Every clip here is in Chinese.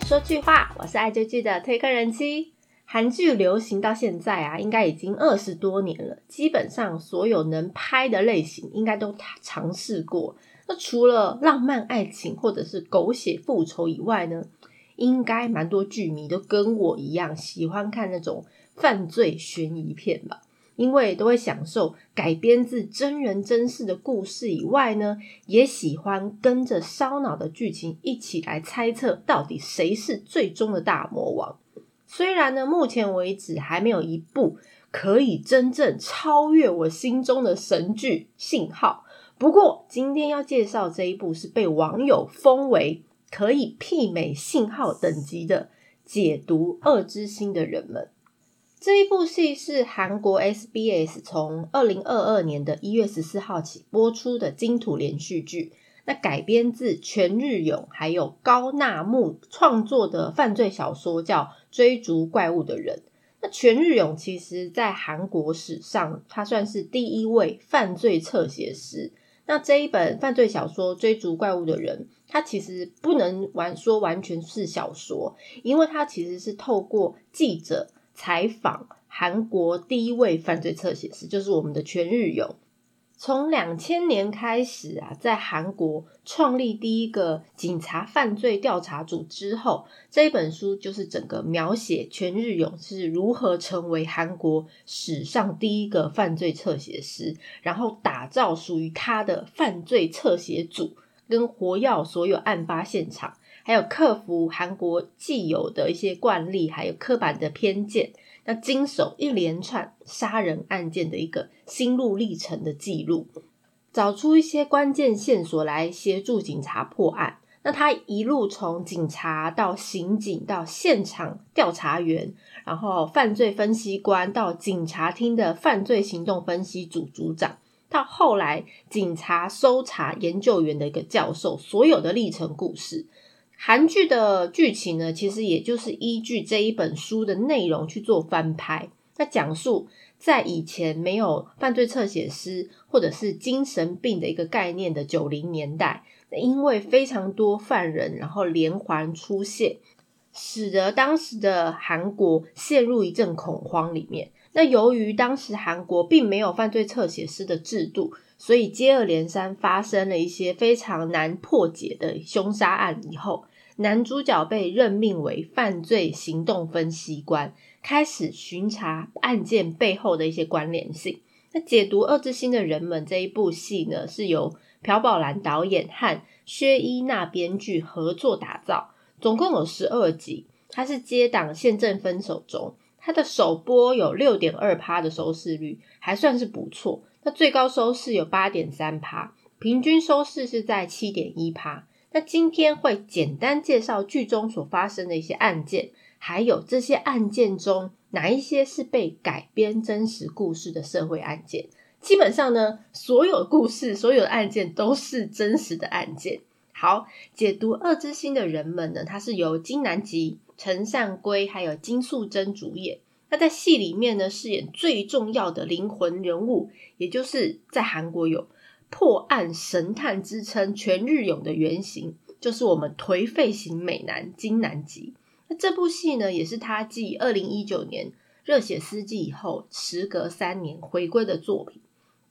说句话，我是爱追剧的推客人妻。韩剧流行到现在啊，应该已经二十多年了，基本上所有能拍的类型应该都尝试过。那除了浪漫爱情或者是狗血复仇以外呢，应该蛮多剧迷都跟我一样喜欢看那种犯罪悬疑片吧。因为都会享受改编自真人真事的故事以外呢，也喜欢跟着烧脑的剧情一起来猜测到底谁是最终的大魔王。虽然呢，目前为止还没有一部可以真正超越我心中的神剧《信号》，不过今天要介绍这一部是被网友封为可以媲美《信号》等级的解读《恶之心》的人们。这一部戏是韩国 SBS 从二零二二年的一月十四号起播出的金土连续剧。那改编自全日勇还有高纳木创作的犯罪小说，叫《追逐怪物的人》。那全日勇其实在韩国史上，他算是第一位犯罪侧写师。那这一本犯罪小说《追逐怪物的人》，它其实不能完说完全是小说，因为它其实是透过记者。采访韩国第一位犯罪侧写师，就是我们的全日勇。从两千年开始啊，在韩国创立第一个警察犯罪调查组之后，这一本书就是整个描写全日勇是如何成为韩国史上第一个犯罪侧写师，然后打造属于他的犯罪侧写组，跟活跃所有案发现场。还有克服韩国既有的一些惯例，还有刻板的偏见，那经手一连串杀人案件的一个心路历程的记录，找出一些关键线索来协助警察破案。那他一路从警察到刑警到现场调查员，然后犯罪分析官到警察厅的犯罪行动分析组组长，到后来警察搜查研究员的一个教授，所有的历程故事。韩剧的剧情呢，其实也就是依据这一本书的内容去做翻拍。那讲述在以前没有犯罪侧写师或者是精神病的一个概念的九零年代，因为非常多犯人，然后连环出现，使得当时的韩国陷入一阵恐慌里面。那由于当时韩国并没有犯罪侧写师的制度，所以接二连三发生了一些非常难破解的凶杀案以后。男主角被任命为犯罪行动分析官，开始巡查案件背后的一些关联性。那解读恶之心的人们这一部戏呢，是由朴宝兰导演和薛伊娜编剧合作打造，总共有十二集。它是接档现正分手中，它的首播有六点二趴的收视率，还算是不错。那最高收视有八点三趴，平均收视是在七点一趴。那今天会简单介绍剧中所发生的一些案件，还有这些案件中哪一些是被改编真实故事的社会案件。基本上呢，所有故事、所有的案件都是真实的案件。好，解读《恶之心》的人们呢，它是由金南吉、陈善圭还有金素珍主演。那在戏里面呢，饰演最重要的灵魂人物，也就是在韩国有。破案神探之称全日勇的原型就是我们颓废型美男金南吉。那这部戏呢，也是他继二零一九年《热血司机》以后，时隔三年回归的作品。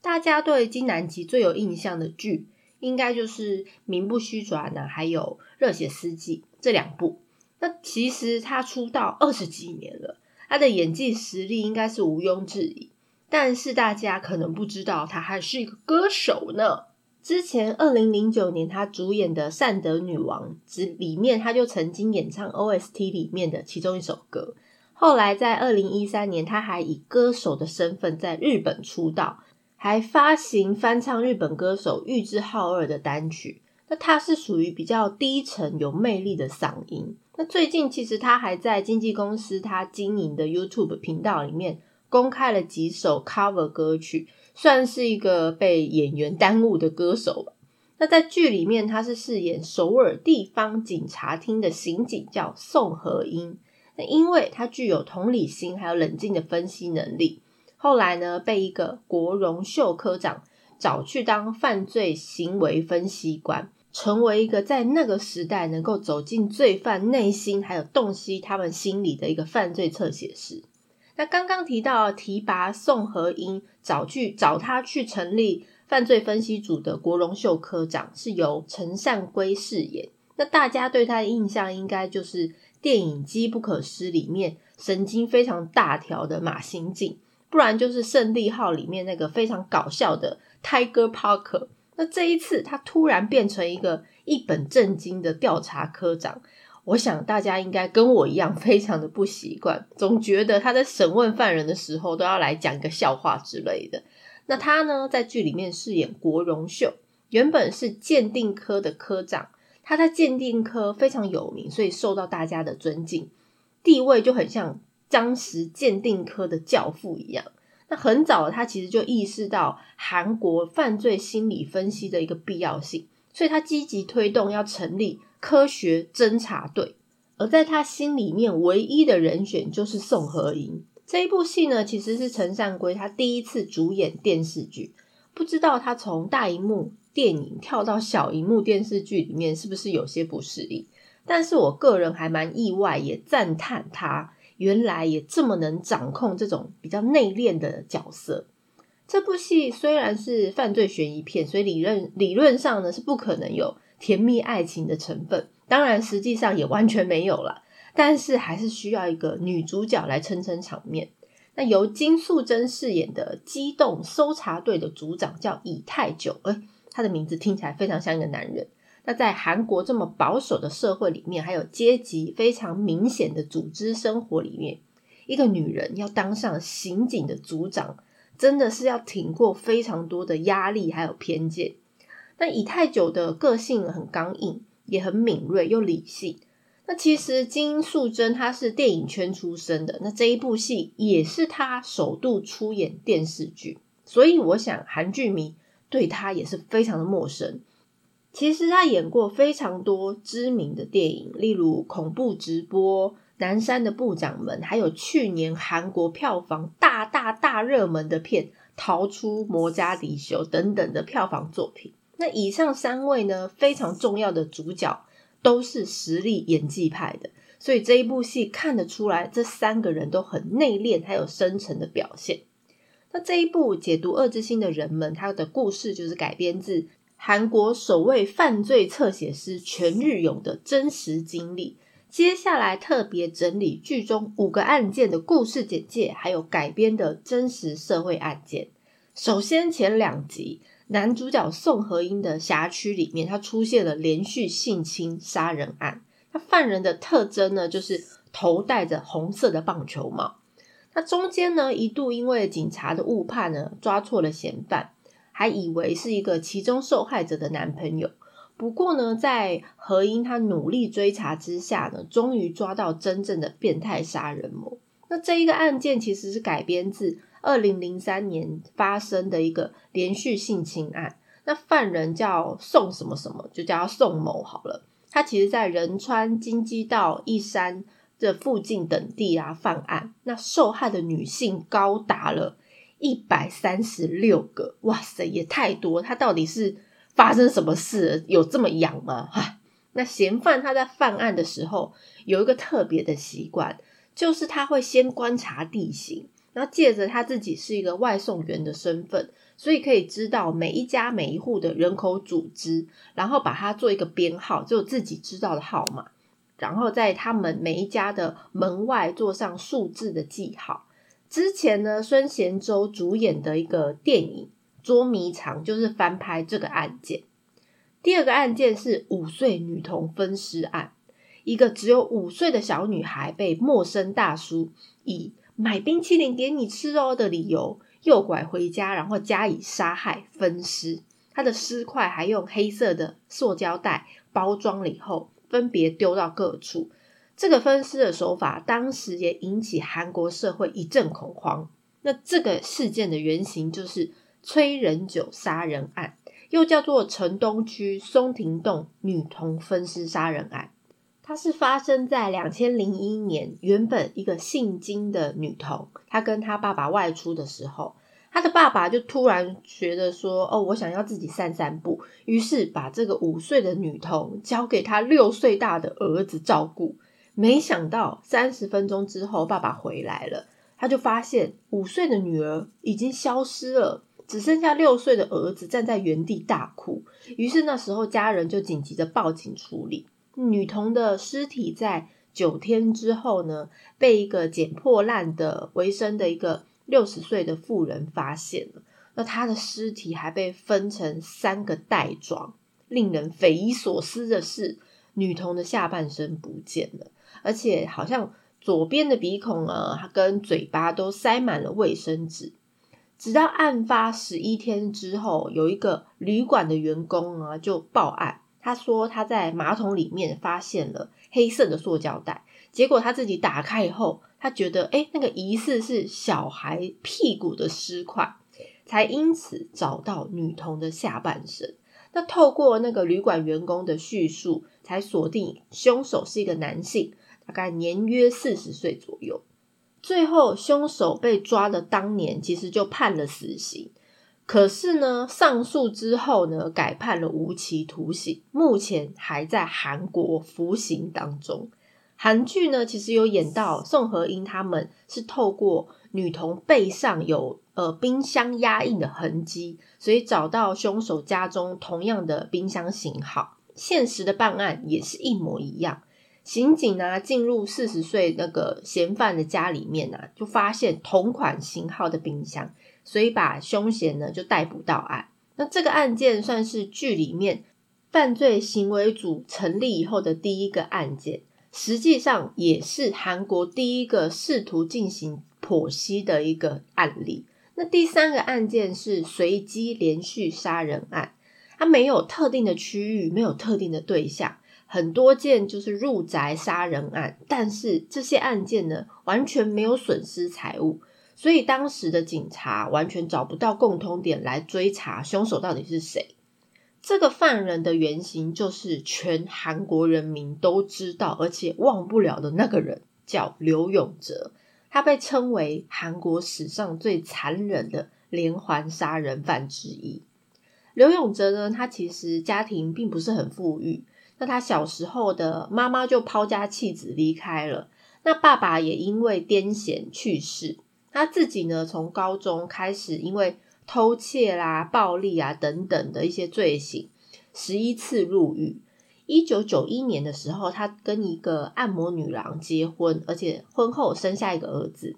大家对金南吉最有印象的剧，应该就是《名不虚传》呢，还有《热血司机》这两部。那其实他出道二十几年了，他的演技实力应该是毋庸置疑。但是大家可能不知道，他还是一个歌手呢。之前二零零九年他主演的《善德女王》之里面，他就曾经演唱 OST 里面的其中一首歌。后来在二零一三年，他还以歌手的身份在日本出道，还发行翻唱日本歌手玉置浩二的单曲。那他是属于比较低沉有魅力的嗓音。那最近其实他还在经纪公司他经营的 YouTube 频道里面。公开了几首 cover 歌曲，算是一个被演员耽误的歌手吧。那在剧里面，他是饰演首尔地方警察厅的刑警，叫宋和英。那因为他具有同理心，还有冷静的分析能力，后来呢，被一个国荣秀科长找去当犯罪行为分析官。成为一个在那个时代能够走进罪犯内心，还有洞悉他们心理的一个犯罪侧写师。那刚刚提到提拔宋和英，找去找他去成立犯罪分析组的国荣秀科长，是由陈善圭饰演。那大家对他的印象应该就是电影《机不可失》里面神经非常大条的马刑警，不然就是《胜利号》里面那个非常搞笑的 Tiger Parker。那这一次他突然变成一个一本正经的调查科长。我想大家应该跟我一样，非常的不习惯，总觉得他在审问犯人的时候都要来讲一个笑话之类的。那他呢，在剧里面饰演国荣秀，原本是鉴定科的科长，他在鉴定科非常有名，所以受到大家的尊敬，地位就很像当时鉴定科的教父一样。那很早，他其实就意识到韩国犯罪心理分析的一个必要性，所以他积极推动要成立。科学侦察队，而在他心里面唯一的人选就是宋和英。这一部戏呢，其实是陈善圭他第一次主演电视剧。不知道他从大荧幕电影跳到小荧幕电视剧里面，是不是有些不适应？但是我个人还蛮意外，也赞叹他原来也这么能掌控这种比较内敛的角色。这部戏虽然是犯罪悬疑片，所以理论理论上呢是不可能有。甜蜜爱情的成分，当然实际上也完全没有了，但是还是需要一个女主角来撑撑场面。那由金素珍饰演的机动搜查队的组长叫以太久，哎，他的名字听起来非常像一个男人。那在韩国这么保守的社会里面，还有阶级非常明显的组织生活里面，一个女人要当上刑警的组长，真的是要挺过非常多的压力还有偏见。那以太久的个性很刚硬，也很敏锐又理性。那其实金素珍她是电影圈出身的，那这一部戏也是她首度出演电视剧，所以我想韩剧迷对她也是非常的陌生。其实她演过非常多知名的电影，例如《恐怖直播》、《南山的部长们》，还有去年韩国票房大大大热门的片《逃出摩加迪修》等等的票房作品。那以上三位呢，非常重要的主角都是实力演技派的，所以这一部戏看得出来，这三个人都很内敛，还有深沉的表现。那这一部解读二之心的人们，他的故事就是改编自韩国首位犯罪侧写师全日勇的真实经历。接下来特别整理剧中五个案件的故事简介，还有改编的真实社会案件。首先前两集。男主角宋和英的辖区里面，他出现了连续性侵杀人案。他犯人的特征呢，就是头戴着红色的棒球帽。那中间呢，一度因为警察的误判呢，抓错了嫌犯，还以为是一个其中受害者的男朋友。不过呢，在何英他努力追查之下呢，终于抓到真正的变态杀人魔。那这一个案件其实是改编自。二零零三年发生的一个连续性侵案，那犯人叫宋什么什么，就叫宋某好了。他其实在仁川金鸡道一山这附近等地啊犯案，那受害的女性高达了一百三十六个，哇塞，也太多！他到底是发生什么事，有这么痒吗？哈，那嫌犯他在犯案的时候有一个特别的习惯，就是他会先观察地形。那借着他自己是一个外送员的身份，所以可以知道每一家每一户的人口组织，然后把它做一个编号，只有自己知道的号码，然后在他们每一家的门外做上数字的记号。之前呢，孙贤周主演的一个电影《捉迷藏》就是翻拍这个案件。第二个案件是五岁女童分尸案，一个只有五岁的小女孩被陌生大叔以买冰淇淋给你吃哦的理由诱拐回家，然后加以杀害分尸。他的尸块还用黑色的塑胶袋包装了以后，分别丢到各处。这个分尸的手法当时也引起韩国社会一阵恐慌。那这个事件的原型就是崔仁九杀人案，又叫做城东区松亭洞女童分尸杀人案。它是发生在两千零一年，原本一个姓金的女童，她跟她爸爸外出的时候，她的爸爸就突然觉得说：“哦，我想要自己散散步。”于是把这个五岁的女童交给他六岁大的儿子照顾。没想到三十分钟之后，爸爸回来了，他就发现五岁的女儿已经消失了，只剩下六岁的儿子站在原地大哭。于是那时候家人就紧急的报警处理。女童的尸体在九天之后呢，被一个捡破烂的为生的一个。六十岁的妇人发现了，那她的尸体还被分成三个袋装。令人匪夷所思的是，女童的下半身不见了，而且好像左边的鼻孔啊跟嘴巴都塞满了卫生纸。直到案发十一天之后，有一个旅馆的员工啊就报案，他说他在马桶里面发现了黑色的塑胶袋，结果他自己打开以后。他觉得，哎，那个疑似是小孩屁股的尸块，才因此找到女童的下半身。那透过那个旅馆员工的叙述，才锁定凶手是一个男性，大概年约四十岁左右。最后，凶手被抓的当年，其实就判了死刑。可是呢，上诉之后呢，改判了无期徒刑，目前还在韩国服刑当中。韩剧呢，其实有演到宋和英他们是透过女童背上有呃冰箱压印的痕迹，所以找到凶手家中同样的冰箱型号。现实的办案也是一模一样。刑警呢进入四十岁那个嫌犯的家里面呢，就发现同款型号的冰箱，所以把凶嫌呢就逮捕到案。那这个案件算是剧里面犯罪行为组成立以后的第一个案件。实际上也是韩国第一个试图进行剖析的一个案例。那第三个案件是随机连续杀人案，它没有特定的区域，没有特定的对象，很多件就是入宅杀人案。但是这些案件呢，完全没有损失财物，所以当时的警察完全找不到共通点来追查凶手到底是谁。这个犯人的原型就是全韩国人民都知道而且忘不了的那个人，叫刘永哲。他被称为韩国史上最残忍的连环杀人犯之一。刘永哲呢，他其实家庭并不是很富裕。那他小时候的妈妈就抛家弃子离开了，那爸爸也因为癫痫去世。他自己呢，从高中开始因为偷窃啦、暴力啊等等的一些罪行，十一次入狱。一九九一年的时候，他跟一个按摩女郎结婚，而且婚后生下一个儿子。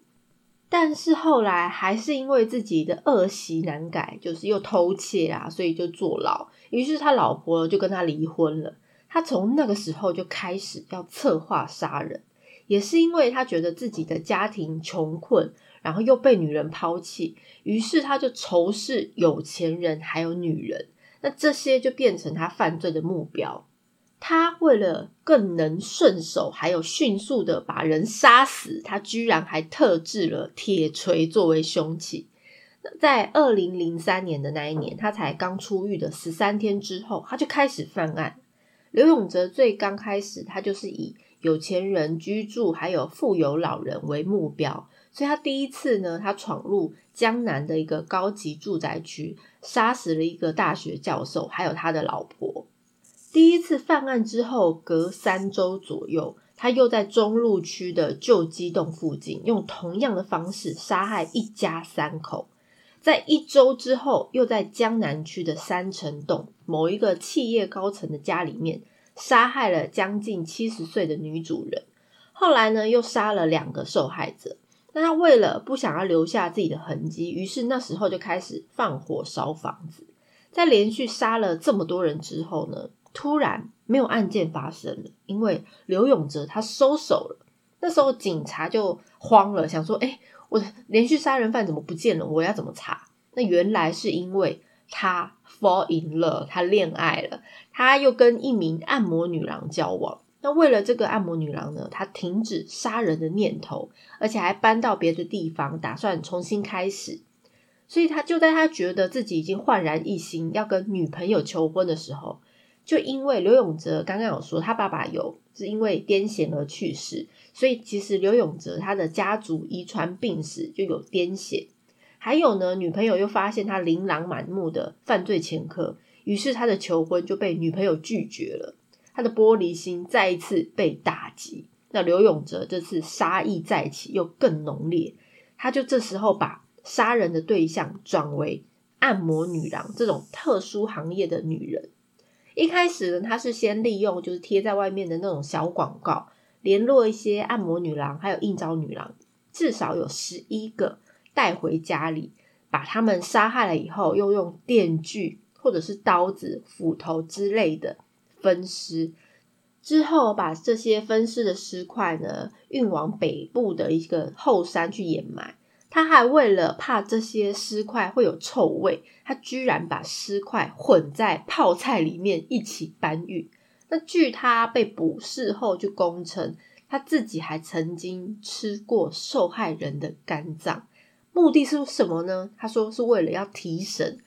但是后来还是因为自己的恶习难改，就是又偷窃啊，所以就坐牢。于是他老婆就跟他离婚了。他从那个时候就开始要策划杀人，也是因为他觉得自己的家庭穷困。然后又被女人抛弃，于是他就仇视有钱人还有女人，那这些就变成他犯罪的目标。他为了更能顺手，还有迅速的把人杀死，他居然还特制了铁锤作为凶器。在二零零三年的那一年，他才刚出狱的十三天之后，他就开始犯案。刘永哲最刚开始，他就是以有钱人居住还有富有老人为目标。所以他第一次呢，他闯入江南的一个高级住宅区，杀死了一个大学教授，还有他的老婆。第一次犯案之后，隔三周左右，他又在中路区的旧机洞附近，用同样的方式杀害一家三口。在一周之后，又在江南区的三城洞某一个企业高层的家里面，杀害了将近七十岁的女主人。后来呢，又杀了两个受害者。那他为了不想要留下自己的痕迹，于是那时候就开始放火烧房子。在连续杀了这么多人之后呢，突然没有案件发生了，因为刘永哲他收手了。那时候警察就慌了，想说：“哎，我连续杀人犯怎么不见了？我要怎么查？”那原来是因为他 fall in love，他恋爱了，他又跟一名按摩女郎交往。那为了这个按摩女郎呢，他停止杀人的念头，而且还搬到别的地方，打算重新开始。所以他就在他觉得自己已经焕然一新，要跟女朋友求婚的时候，就因为刘永哲刚刚有说他爸爸有是因为癫痫而去世，所以其实刘永哲他的家族遗传病史就有癫痫。还有呢，女朋友又发现他琳琅满目的犯罪前科，于是他的求婚就被女朋友拒绝了，他的玻璃心再一次被打击。那刘永哲这次杀意再起，又更浓烈，他就这时候把杀人的对象转为按摩女郎这种特殊行业的女人。一开始呢，他是先利用就是贴在外面的那种小广告，联络一些按摩女郎，还有应招女郎，至少有十一个带回家里，把他们杀害了以后，又用电锯或者是刀子、斧头之类的分尸，之后把这些分尸的尸块呢运往北部的一个后山去掩埋。他还为了怕这些尸块会有臭味，他居然把尸块混在泡菜里面一起搬运。那据他被捕事后就供称，他自己还曾经吃过受害人的肝脏，目的是什么呢？他说是为了要提神，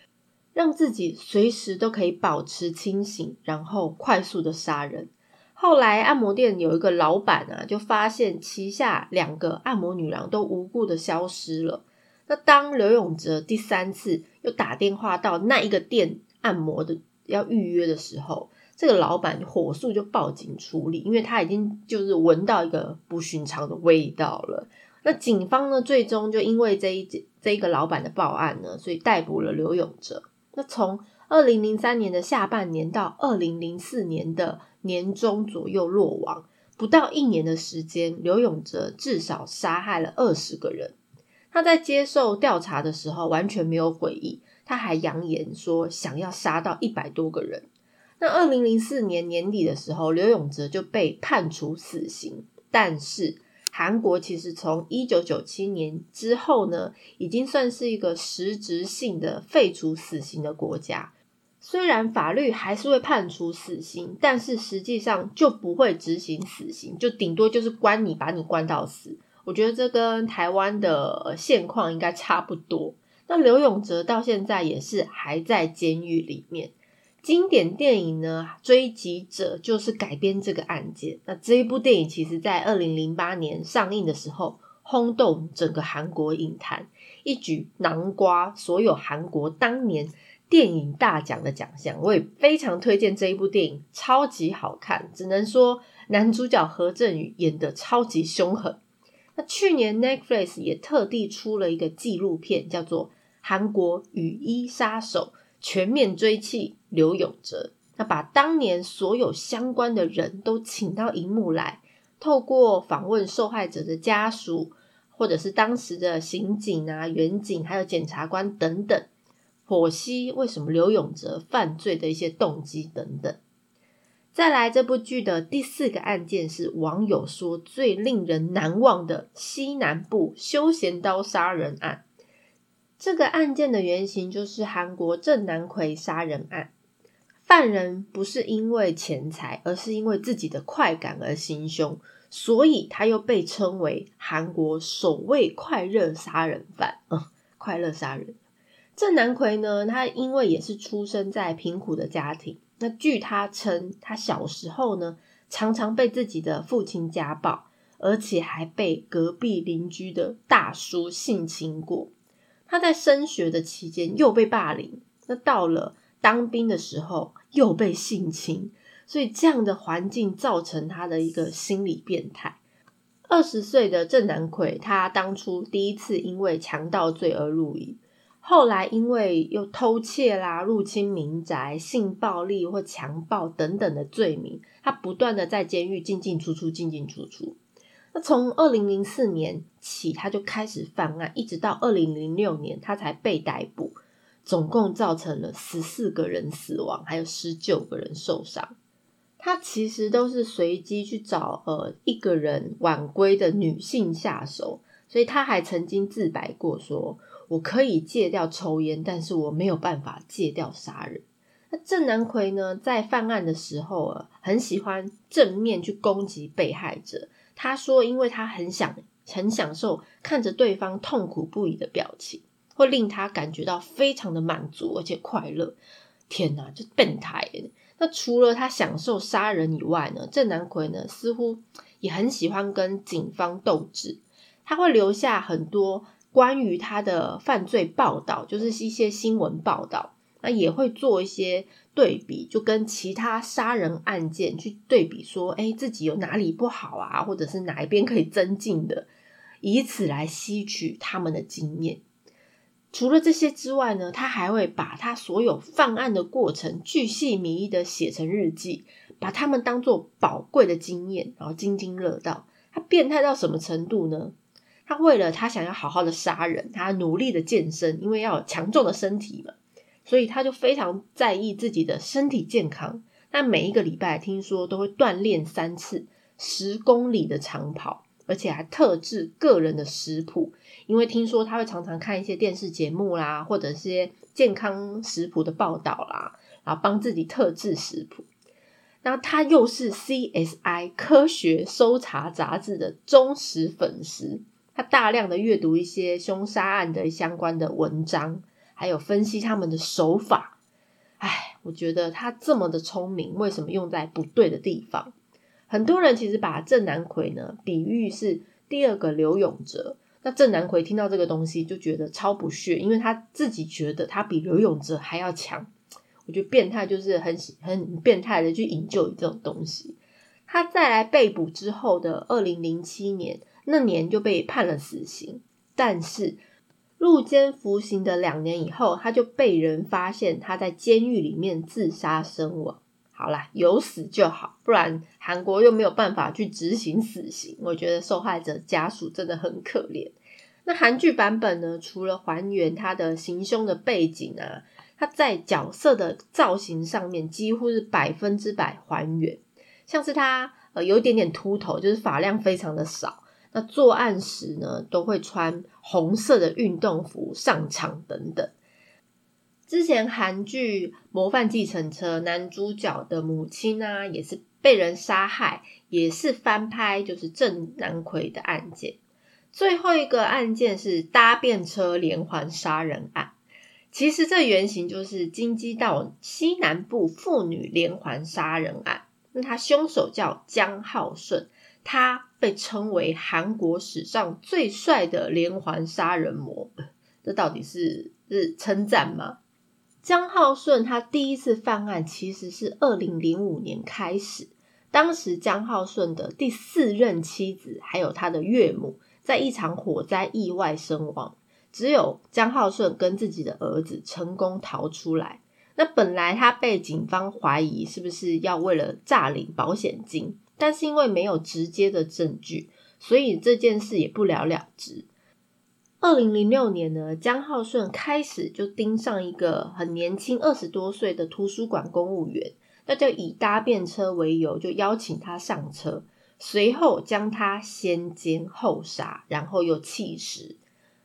让自己随时都可以保持清醒，然后快速的杀人。后来按摩店有一个老板啊，就发现旗下两个按摩女郎都无故的消失了。那当刘永哲第三次又打电话到那一个店按摩的要预约的时候，这个老板火速就报警处理，因为他已经就是闻到一个不寻常的味道了。那警方呢，最终就因为这一这一个老板的报案呢，所以逮捕了刘永哲。那从二零零三年的下半年到二零零四年的。年中左右落网，不到一年的时间，刘永哲至少杀害了二十个人。他在接受调查的时候完全没有悔意，他还扬言说想要杀到一百多个人。那二零零四年年底的时候，刘永哲就被判处死刑。但是韩国其实从一九九七年之后呢，已经算是一个实质性的废除死刑的国家。虽然法律还是会判处死刑，但是实际上就不会执行死刑，就顶多就是关你，把你关到死。我觉得这跟台湾的现况应该差不多。那刘永哲到现在也是还在监狱里面。经典电影呢，《追击者》就是改编这个案件。那这一部电影其实在二零零八年上映的时候，轰动整个韩国影坛，一举囊瓜所有韩国当年。电影大奖的奖项，我也非常推荐这一部电影，超级好看。只能说男主角何振宇演的超级凶狠。那去年 Netflix 也特地出了一个纪录片，叫做《韩国雨衣杀手》，全面追击刘永哲。那把当年所有相关的人都请到荧幕来，透过访问受害者的家属，或者是当时的刑警啊、远警，还有检察官等等。剖析为什么刘永哲犯罪的一些动机等等。再来，这部剧的第四个案件是网友说最令人难忘的西南部休闲刀杀人案。这个案件的原型就是韩国郑南奎杀人案。犯人不是因为钱财，而是因为自己的快感而行凶，所以他又被称为韩国首位快乐杀人犯。嗯，快乐杀人。郑南奎呢，他因为也是出生在贫苦的家庭，那据他称，他小时候呢，常常被自己的父亲家暴，而且还被隔壁邻居的大叔性侵过。他在升学的期间又被霸凌，那到了当兵的时候又被性侵，所以这样的环境造成他的一个心理变态。二十岁的郑南奎，他当初第一次因为强盗罪而入狱。后来因为又偷窃啦、入侵民宅、性暴力或强暴等等的罪名，他不断的在监狱进进出出、进进出出。那从二零零四年起，他就开始犯案，一直到二零零六年他才被逮捕，总共造成了十四个人死亡，还有十九个人受伤。他其实都是随机去找呃一个人晚归的女性下手，所以他还曾经自白过说。我可以戒掉抽烟，但是我没有办法戒掉杀人。那郑南奎呢，在犯案的时候啊，很喜欢正面去攻击被害者。他说，因为他很想很享受看着对方痛苦不已的表情，会令他感觉到非常的满足而且快乐。天哪，就变态！那除了他享受杀人以外呢，郑南奎呢，似乎也很喜欢跟警方斗智。他会留下很多。关于他的犯罪报道，就是一些新闻报道，那也会做一些对比，就跟其他杀人案件去对比，说，哎，自己有哪里不好啊，或者是哪一边可以增进的，以此来吸取他们的经验。除了这些之外呢，他还会把他所有犯案的过程巨细靡遗的写成日记，把他们当做宝贵的经验，然后津津乐道。他变态到什么程度呢？他为了他想要好好的杀人，他努力的健身，因为要有强壮的身体嘛，所以他就非常在意自己的身体健康。那每一个礼拜听说都会锻炼三次十公里的长跑，而且还特制个人的食谱。因为听说他会常常看一些电视节目啦，或者一些健康食谱的报道啦，然后帮自己特制食谱。那他又是 CSI 科学搜查杂志的忠实粉丝，他大量的阅读一些凶杀案的相关的文章，还有分析他们的手法。哎，我觉得他这么的聪明，为什么用在不对的地方？很多人其实把郑南奎呢比喻是第二个刘永哲。那郑南奎听到这个东西就觉得超不屑，因为他自己觉得他比刘永哲还要强。我觉得变态就是很很变态的去引咎这种东西。他再来被捕之后的二零零七年，那年就被判了死刑。但是入监服刑的两年以后，他就被人发现他在监狱里面自杀身亡。好啦，有死就好，不然韩国又没有办法去执行死刑。我觉得受害者家属真的很可怜。那韩剧版本呢？除了还原他的行凶的背景啊，他在角色的造型上面几乎是百分之百还原。像是他呃有点点秃头，就是发量非常的少。那作案时呢，都会穿红色的运动服上场等等。之前韩剧《模范继承车》男主角的母亲啊，也是被人杀害，也是翻拍，就是郑南奎的案件。最后一个案件是搭便车连环杀人案，其实这原型就是京畿道西南部妇女连环杀人案。那他凶手叫江浩顺，他被称为韩国史上最帅的连环杀人魔。这到底是是称赞吗？江浩顺他第一次犯案其实是二零零五年开始，当时江浩顺的第四任妻子还有他的岳母在一场火灾意外身亡，只有江浩顺跟自己的儿子成功逃出来。那本来他被警方怀疑是不是要为了诈领保险金，但是因为没有直接的证据，所以这件事也不了了之。二零零六年呢，江浩顺开始就盯上一个很年轻、二十多岁的图书馆公务员，那就以搭便车为由，就邀请他上车，随后将他先奸后杀，然后又弃尸。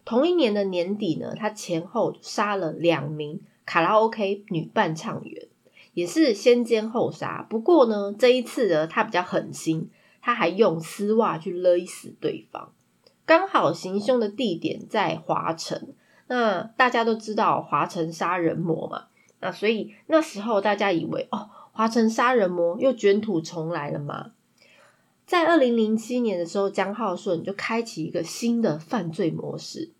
同一年的年底呢，他前后杀了两名卡拉 OK 女伴唱员，也是先奸后杀。不过呢，这一次呢，他比较狠心，他还用丝袜去勒死对方。刚好行凶的地点在华城，那大家都知道华城杀人魔嘛，那所以那时候大家以为哦，华城杀人魔又卷土重来了吗？在二零零七年的时候，江浩顺就开启一个新的犯罪模式，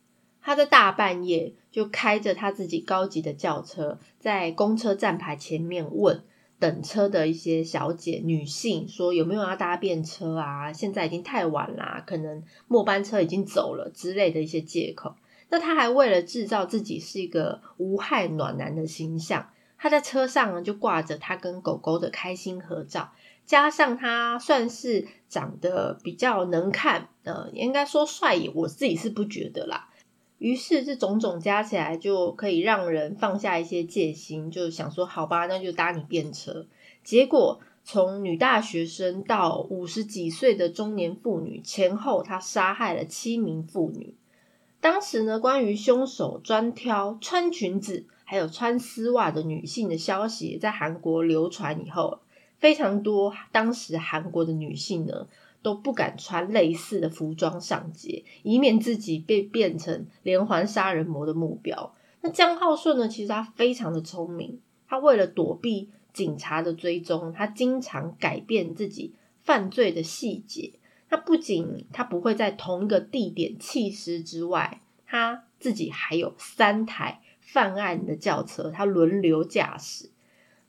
他在大半夜就开着他自己高级的轿车，在公车站牌前面问。等车的一些小姐、女性说有没有要搭便车啊？现在已经太晚啦，可能末班车已经走了之类的一些借口。那他还为了制造自己是一个无害暖男的形象，他在车上呢就挂着他跟狗狗的开心合照，加上他算是长得比较能看，呃，应该说帅，我自己是不觉得啦。于是这种种加起来，就可以让人放下一些戒心，就想说好吧，那就搭你便车。结果从女大学生到五十几岁的中年妇女，前后他杀害了七名妇女。当时呢，关于凶手专挑穿裙子还有穿丝袜的女性的消息，在韩国流传以后，非常多当时韩国的女性呢。都不敢穿类似的服装上街，以免自己被变成连环杀人魔的目标。那江浩顺呢？其实他非常的聪明，他为了躲避警察的追踪，他经常改变自己犯罪的细节。他不仅他不会在同一个地点弃尸之外，他自己还有三台犯案的轿车，他轮流驾驶。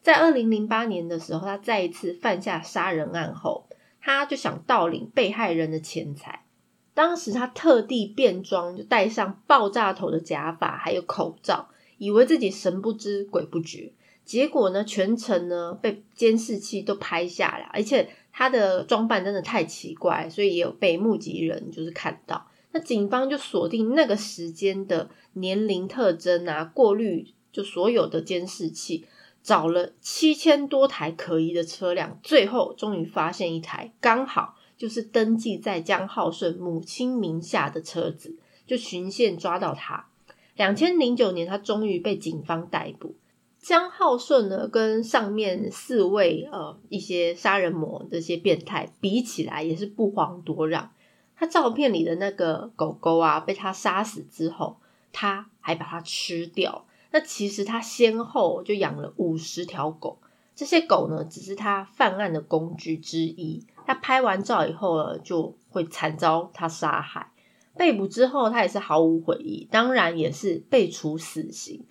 在二零零八年的时候，他再一次犯下杀人案后，他就想盗领被害人的钱财。当时他特地变装，就戴上爆炸头的假发，还有口罩，以为自己神不知鬼不觉。结果呢，全程呢被监视器都拍下来，而且他的装扮真的太奇怪，所以也有被目击人就是看到。那警方就锁定那个时间的年龄特征啊，过滤就所有的监视器，找了七千多台可疑的车辆，最后终于发现一台，刚好就是登记在江浩顺母亲名下的车子，就循线抓到他。两千零九年，他终于被警方逮捕。江浩顺呢，跟上面四位呃一些杀人魔这些变态比起来，也是不遑多让。他照片里的那个狗狗啊，被他杀死之后，他还把它吃掉。那其实他先后就养了五十条狗，这些狗呢，只是他犯案的工具之一。他拍完照以后呢，就会惨遭他杀害。被捕之后，他也是毫无悔意，当然也是被处死刑。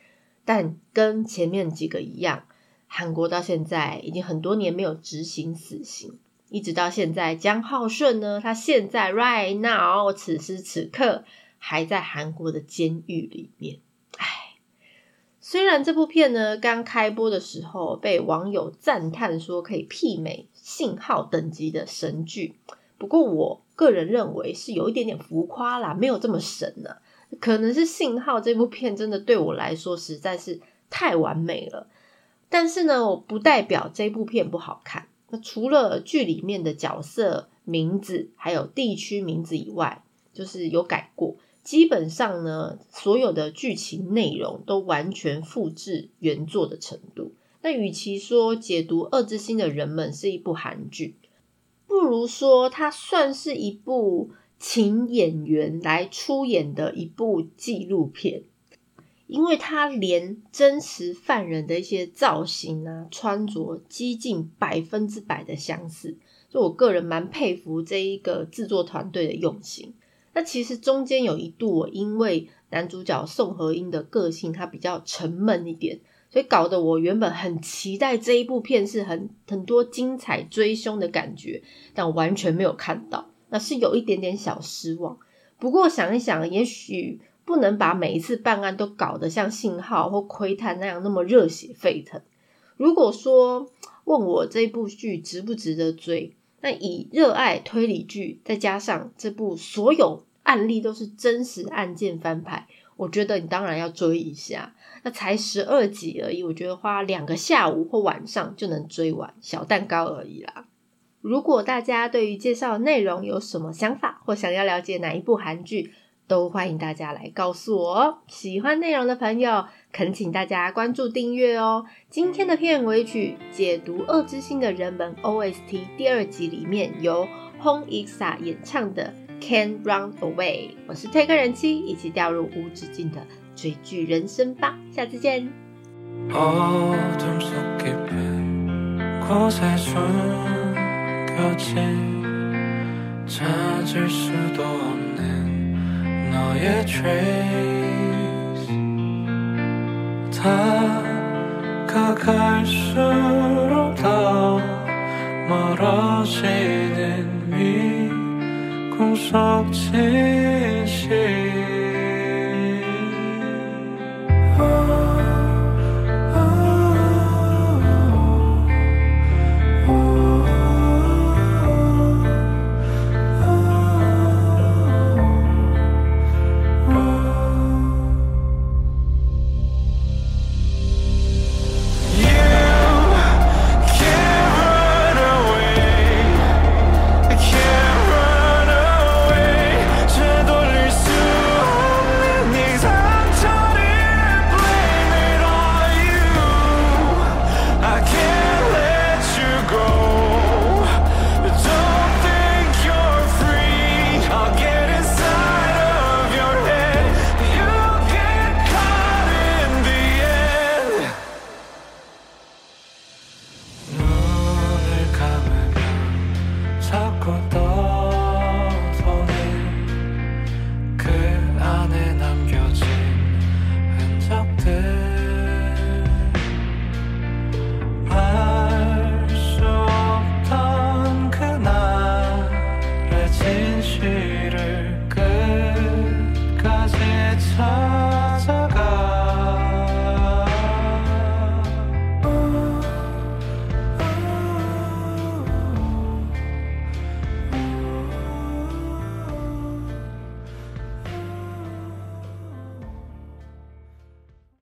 但跟前面几个一样，韩国到现在已经很多年没有执行死刑，一直到现在，江浩顺呢，他现在 right now 此时此刻还在韩国的监狱里面。虽然这部片呢刚开播的时候被网友赞叹说可以媲美《信号》等级的神剧，不过我个人认为是有一点点浮夸啦，没有这么神呢。可能是信号这部片真的对我来说实在是太完美了，但是呢，我不代表这部片不好看。那除了剧里面的角色名字还有地区名字以外，就是有改过。基本上呢，所有的剧情内容都完全复制原作的程度。那与其说解读《二之心》的人们是一部韩剧，不如说它算是一部。请演员来出演的一部纪录片，因为他连真实犯人的一些造型啊、穿着，几近百分之百的相似，就我个人蛮佩服这一个制作团队的用心。那其实中间有一度，我因为男主角宋和英的个性他比较沉闷一点，所以搞得我原本很期待这一部片是很很多精彩追凶的感觉，但完全没有看到。那是有一点点小失望，不过想一想，也许不能把每一次办案都搞得像信号或窥探那样那么热血沸腾。如果说问我这部剧值不值得追，那以热爱推理剧，再加上这部所有案例都是真实案件翻拍，我觉得你当然要追一下。那才十二集而已，我觉得花两个下午或晚上就能追完，小蛋糕而已啦。如果大家对于介绍内容有什么想法，或想要了解哪一部韩剧，都欢迎大家来告诉我哦。喜欢内容的朋友，恳请大家关注订阅哦。今天的片尾曲解读《恶之心的人们》OST 第二集里面由 Hong Isa 演唱的《Can Run Away》，我是推客人妻，一起掉入无止境的追剧人生吧。下次见。곁이 찾을 수도 없는 너의 trace. 다가갈수록 더 멀어지는 미궁속 진실